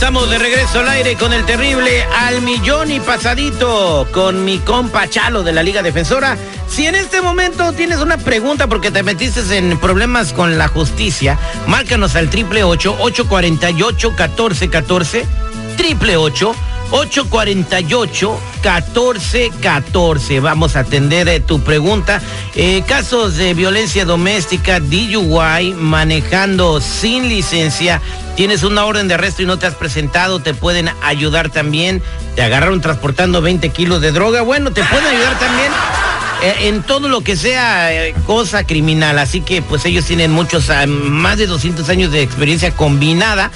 Estamos de regreso al aire con el terrible al millón y pasadito con mi compa Chalo de la Liga Defensora. Si en este momento tienes una pregunta porque te metiste en problemas con la justicia, márcanos al triple ocho ocho cuarenta y ocho catorce catorce triple ocho 848-1414. Vamos a atender eh, tu pregunta. Eh, casos de violencia doméstica, DUI, manejando sin licencia. Tienes una orden de arresto y no te has presentado, te pueden ayudar también. Te agarraron transportando 20 kilos de droga. Bueno, te pueden ayudar también eh, en todo lo que sea cosa criminal. Así que pues ellos tienen muchos, ah, más de 200 años de experiencia combinada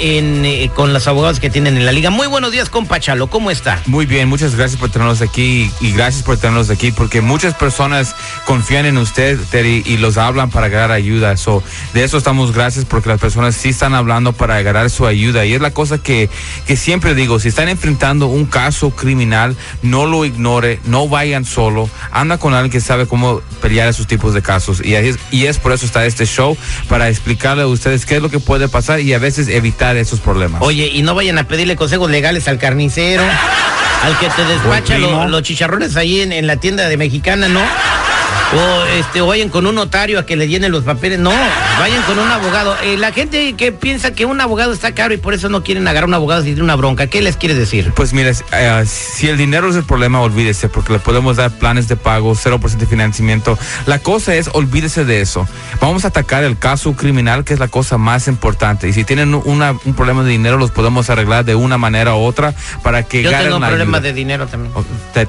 eh, con los abogados que tienen en la liga. Muy buenos días, compa Chalo, ¿cómo está? Muy bien, muchas gracias por tenernos aquí y gracias por tenernos aquí porque muchas personas confían en usted, Terry, y los hablan para agarrar ayuda. So, de eso estamos gracias porque las personas sí están hablando para agarrar su ayuda y es la cosa que, que siempre digo, si están enfrentando un caso criminal, no lo ignore, no vayan solo, anda con alguien que sabe cómo pelear esos tipos de casos y es, y es por eso está este show, para explicarle a ustedes qué es lo que puede pasar y a veces evitar esos problemas. Oye, y no vayan a pedirle consejos legales al carnicero, al que te despacha los chicharrones ahí en, en la tienda de mexicana, ¿no? O, este, o vayan con un notario a que le llenen los papeles. No, vayan con un abogado. Eh, la gente que piensa que un abogado está caro y por eso no quieren agarrar un abogado si tiene una bronca, ¿qué les quiere decir? Pues mire, eh, si el dinero es el problema, olvídese, porque le podemos dar planes de pago, 0% de financiamiento. La cosa es, olvídese de eso. Vamos a atacar el caso criminal, que es la cosa más importante. Y si tienen una, un problema de dinero, los podemos arreglar de una manera u otra para que Yo tengo problemas de dinero también.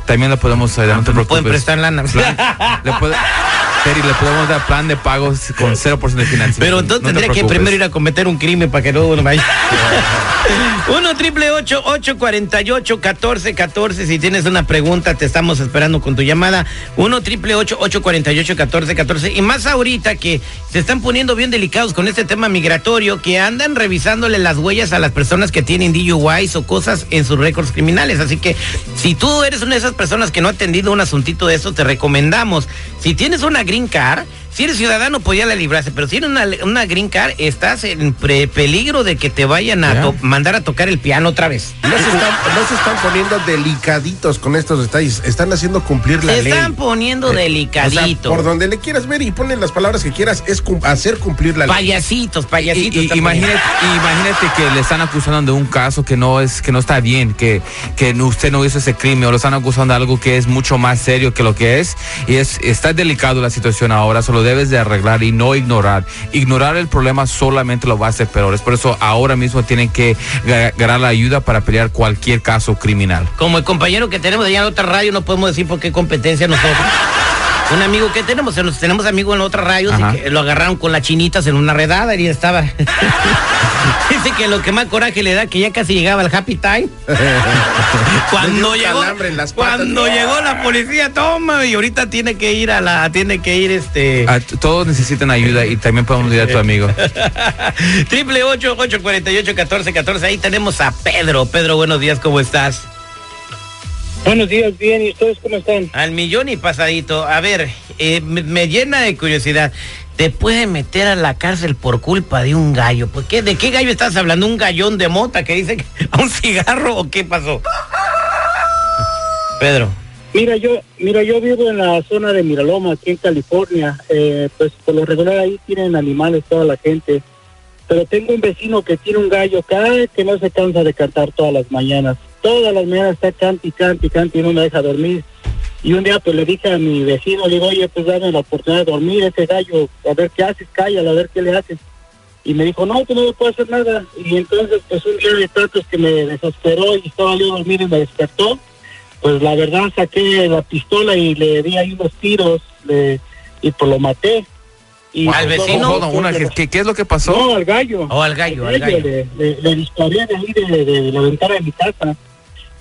también lo podemos ayudar, no Pueden prestar lana. le puede, Terry, le podemos dar plan de pagos con 0% de financiamiento. Pero entonces tendría que primero ir a cometer un crimen para que no uno vaya. 1 triple 848 1414 Si tienes una pregunta, te estamos esperando con tu llamada. 1 triple 848 1414 Y más ahorita que se están poniendo bien delicados con este tema migratorio, que andan revisándole las huellas a las personas que tienen DUIs o cosas en sus récords criminales. Así que si tú eres una de esas personas que no ha atendido un asuntito de eso, te recomendamos. Si tienes una green card, si eres ciudadano, pues ya la libraste, pero si eres una, una green card, estás en peligro de que te vayan a mandar a tocar el piano otra vez. No se, están, poniendo delicaditos con estos detalles, están haciendo cumplir la ley. Se están poniendo eh, delicaditos. por donde le quieras ver y ponen las palabras que quieras, es hacer cumplir la ley. Payasitos, payasitos. imagínate, imagínate que le están acusando de un caso que no es que no está bien, que, que usted no hizo ese crimen, o lo están acusando de algo que es mucho más serio que lo que es, y es está delicado la situación ahora, solo debes de arreglar y no ignorar. Ignorar el problema solamente lo va a hacer peor. Es por eso ahora mismo tienen que ganar la ayuda para pelear cualquier caso criminal. Como el compañero que tenemos allá en otra radio, no podemos decir por qué competencia nosotros. Un amigo que tenemos, tenemos amigos en otra radio, que lo agarraron con las chinitas en una redada y estaba. Dice que lo que más coraje le da que ya casi llegaba el happy time. cuando llegó, cuando llegó la policía, toma, y ahorita tiene que ir a la, tiene que ir este. todos necesitan ayuda y también podemos ir a tu amigo. Triple ocho, ocho cuarenta y ocho, catorce, catorce. Ahí tenemos a Pedro. Pedro, buenos días, ¿cómo estás? Buenos días, bien, ¿y ustedes cómo están? Al millón y pasadito. A ver, eh, me, llena de curiosidad. ¿Te puede meter a la cárcel por culpa de un gallo? ¿Por qué? ¿De qué gallo estás hablando? ¿Un gallón de mota que dice que, a un cigarro o qué pasó? Pedro. Mira, yo, mira, yo vivo en la zona de Miraloma, aquí en California. Eh, pues por lo regular ahí tienen animales toda la gente. Pero tengo un vecino que tiene un gallo cada que no se cansa de cantar todas las mañanas todas las mañanas está cante y cante y cante y no me deja dormir. Y un día pues le dije a mi vecino, le digo, oye, pues dame la oportunidad de dormir ese gallo, a ver qué haces, cállalo, a ver qué le haces. Y me dijo, no, tú no me puedo hacer nada. Y entonces pues un día de tantos que me desesperó y estaba yo dormido y me despertó, pues la verdad saqué la pistola y le di ahí unos tiros y pues lo maté. Y ¿Al pues, vecino? ¿qué, es lo que pasó? No, al gallo. Oh, al gallo, al gallo. Le, disparé de ahí de, de, la ventana de mi casa.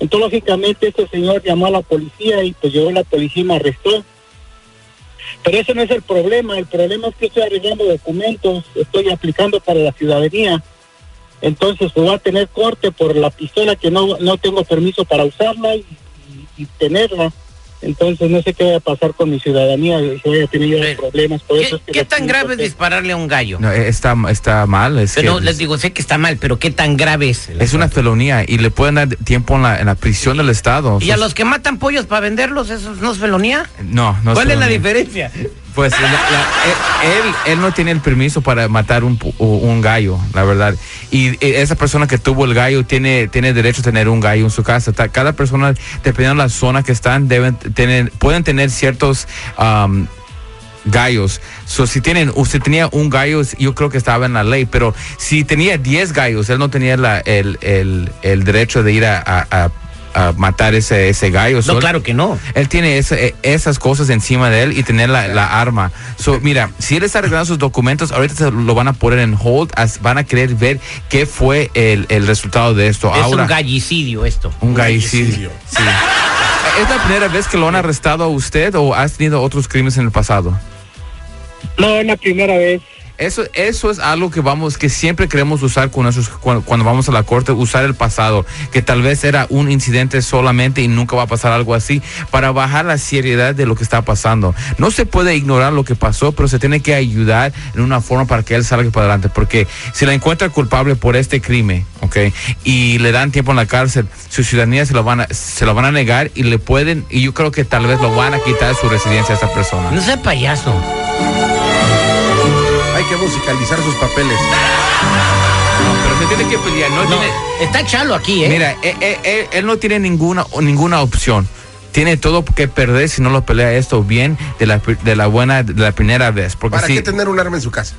Entonces, lógicamente, este señor llamó a la policía y pues llegó la policía y me arrestó. Pero ese no es el problema, el problema es que estoy arreglando documentos, estoy aplicando para la ciudadanía. Entonces pues, voy a tener corte por la pistola que no, no tengo permiso para usarla y, tenerla. Entonces no sé qué va a pasar con mi ciudadanía, si voy a tener yo Pero, problemas. Por ¿Qué, eso es que qué tan grave es dispararle a un gallo? No, está, está mal. Es, Pero que- les digo, sé que está mal, pero ¿qué tan grave es? es una felonía y le pueden dar tiempo en la, en la prisión del Estado. ¿Y a Sus- los que matan pollos para venderlos, eso no es felonía? No, no ¿Cuál es la felonía. diferencia? Pues la- él, él, no tiene el permiso para matar un, un gallo, la verdad. Y eh, esa persona que tuvo el gallo tiene, tiene derecho a tener un gallo en su casa. Cada persona, dependiendo de la zona que están, deben tener, pueden tener ciertos gallos. So, si tienen, usted tenía un gallo, yo creo que estaba en la ley, pero si tenía 10 gallos, él no tenía el, el- derecho de ir a- a matar ese, ese gallo. So, No, claro que no. él tiene ese- eh, esas cosas encima de él y tener la, la arma. So, mira, si él está arreglando sus documentos, ahorita se lo van a poner en hold, as- van a querer ver qué fue el, el resultado de esto. Es Ahora, un gallicidio esto. un gallicidio. gallicidio. Sí. ¿Es la primera vez que lo han arrestado a usted o has tenido otros crímenes en el pasado? No, es la primera vez. Eso, eso es algo que vamos, que siempre queremos usar con esos, cuando, cuando vamos a la corte, usar el pasado, que tal vez era un incidente solamente y nunca va a pasar algo así, para bajar la seriedad de lo que está pasando. No se puede ignorar lo que pasó, pero se tiene que ayudar en una forma para que él salga para adelante, porque si la encuentra culpable por este crimen, ¿ok? Y le dan tiempo en la cárcel, su ciudadanía se lo van a, se lo van a negar y le pueden, y yo creo que tal vez lo van a quitar su residencia a esta persona. No sea payaso. Que musicalizar sus papeles. No, pero se tiene que pelear, no, No, tiene... está chalo aquí, ¿eh? Mira, él, él- él- él no tiene ninguna, ninguna opción. Tiene todo que perder si no lo pelea esto bien de la, de la buena, de la primera vez. Porque ¿Para sí, qué tener un arma en su casa?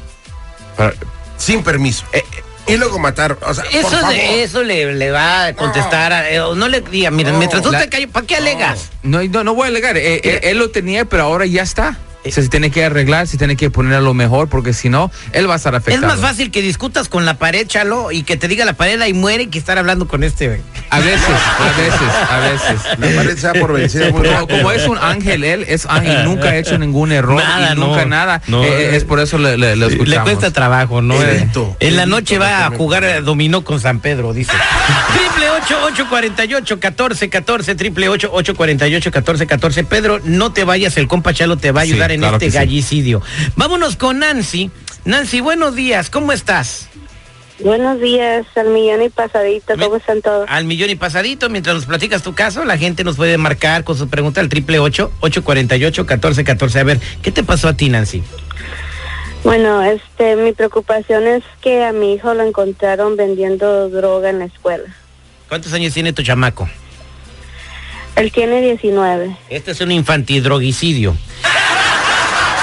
para- Sin permiso. eh, y luego matar. O sea, por Eso, favor. de- eso le, le va a contestar. a- eh, no le diga, mira, No. mientras tú La- te calles, ¿para qué alegas? no, no, no voy a alegar. Eh, eh, él, lo tenía, pero ahora ya está. O sea, se tiene que arreglar, se tiene que poner a lo mejor, porque si no, él va a estar Es afectado. más fácil que discutas con la pared, chalo, y que te diga la pared ahí muere que estar hablando con este. güey. A veces, a veces, a veces. La pared se da por vencida muy Pero rápido. como es un ángel, él es ángel, nunca ha hecho ningún error Nada, y nunca no. nada. No, Eh, es por eso le, le, le Le escuchamos. cuesta trabajo, ¿no? En la noche va a jugar eh, dominó con San Pedro, dice. Triple ocho ocho cuarenta y ocho catorce catorce triple ocho ocho cuarenta y ocho catorce catorce. Pedro, no te vayas, el compa Chalo te va a Sí, ayudar en claro este sí. gallicidio. Vámonos con Nancy. Nancy, buenos días, ¿cómo estás? Buenos días, al millón y pasadito, ¿cómo están todos? Al millón y pasadito, mientras nos platicas tu caso, la gente nos puede marcar con su pregunta al triple ocho ocho cuarenta y ocho catorce catorce. A ver, ¿qué te pasó a ti, Nancy? Bueno, este, mi preocupación es que a mi hijo lo encontraron vendiendo droga en la escuela. ¿Cuántos años tiene tu chamaco? Él tiene 19. Este es un infantidroguicidio.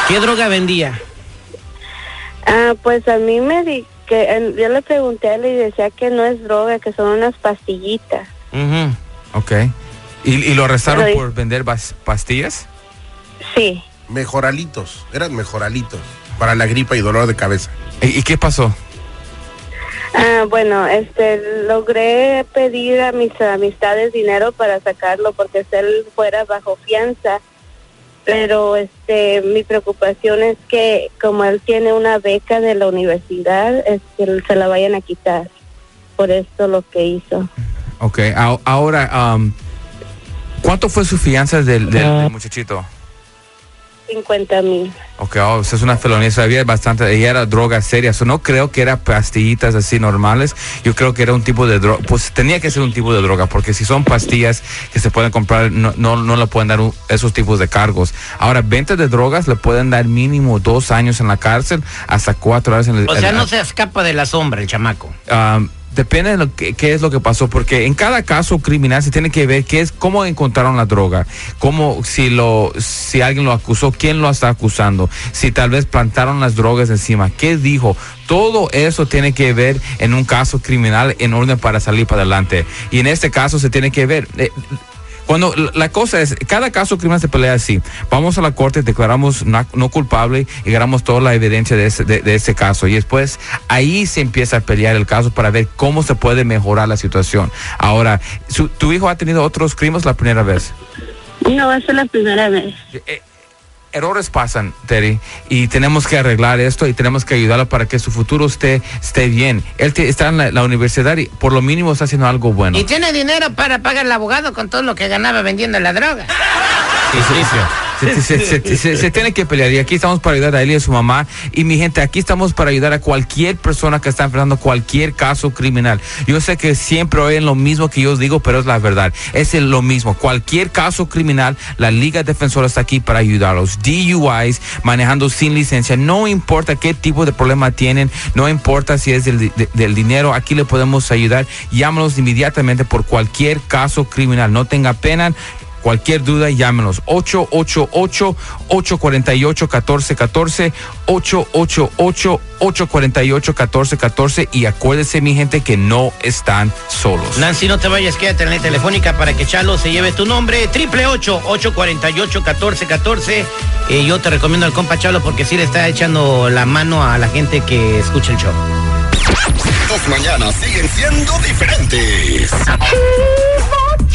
¿Qué droga vendía? Ah, pues a mí me di que yo le pregunté a él y decía que no es droga, que son unas pastillitas. Ujú. Ok. ¿Y, y lo arrestaron Pero- por vender bas- pastillas? Sí. Mejoralitos. Eran mejoralitos. Para la gripa y dolor de cabeza. ¿Y, y qué pasó? Ah, bueno, este, logré pedir a mis amistades dinero para sacarlo porque si él fuera bajo fianza. Pero este, mi preocupación es que como él tiene una beca de la universidad, es que se la vayan a quitar. Por esto lo que hizo. Ok. a- ahora, um, ¿cuánto fue su fianza del, del- del muchachito? 50 mil. Ok, oh, eso es una felonía, sabía bastante, ella era droga seria, so, no creo que era pastillitas así normales, yo creo que era un tipo de droga, pues tenía que ser un tipo de droga, porque si son pastillas que se pueden comprar, no, no, no le pueden dar un- esos tipos de cargos. Ahora, venta de drogas le pueden dar mínimo dos años en la cárcel, hasta cuatro años en el O sea, no se escapa de la sombra el chamaco. Um, depende de lo que, qué es lo que pasó, porque en cada caso criminal se tiene que ver qué es, cómo encontraron la droga, cómo, si lo, si alguien lo acusó, quién lo está acusando, si tal vez plantaron las drogas encima, qué dijo. Todo eso tiene que ver en un caso criminal en orden para salir para adelante. Y en este caso se tiene que ver. eh, cuando la- cosa es, cada caso criminal se pelea así. Vamos a la corte, declaramos no, no culpable y ganamos toda la evidencia de ese, de, de ese caso. Y después ahí se empieza a pelear el caso para ver cómo se puede mejorar la situación. Ahora, su- ¿tu hijo ha tenido otros crímenes la primera vez? No, esa es la primera vez. Eh, errores pasan, Terry, y tenemos que arreglar esto y tenemos que ayudarlo para que su futuro esté, esté bien. Él te- está en la, la universidad y por lo mínimo está haciendo algo bueno. Y tiene dinero para pagar el abogado con todo lo que ganaba vendiendo la droga. Sí, sí, sí. Se, tiene que pelear y aquí estamos para ayudar a él y a su mamá. Y mi gente, aquí estamos para ayudar a cualquier persona que está enfrentando cualquier caso criminal. Yo sé que siempre oyen lo mismo que yo digo, pero es la verdad. Es lo mismo. Cualquier caso criminal, la Liga Defensora está aquí para ayudarlos. DUIs, manejando sin licencia, no importa qué tipo de problema tienen, no importa si es del, de- del dinero, aquí le podemos ayudar. Llámanos inmediatamente por cualquier caso criminal. No tenga pena. Cualquier duda, llámenos 888-848-1414, 888-848-1414 y acuérdese mi gente que no están solos. Nancy, no te vayas, quédate en la telefónica para que Chalo se lleve tu nombre. Triple ocho, ocho cuarenta y ocho, catorce, catorce. Eh, yo te recomiendo al compa Chalo porque sí le está echando la mano a la gente que escucha el show. Tus mañanas siguen siendo diferentes.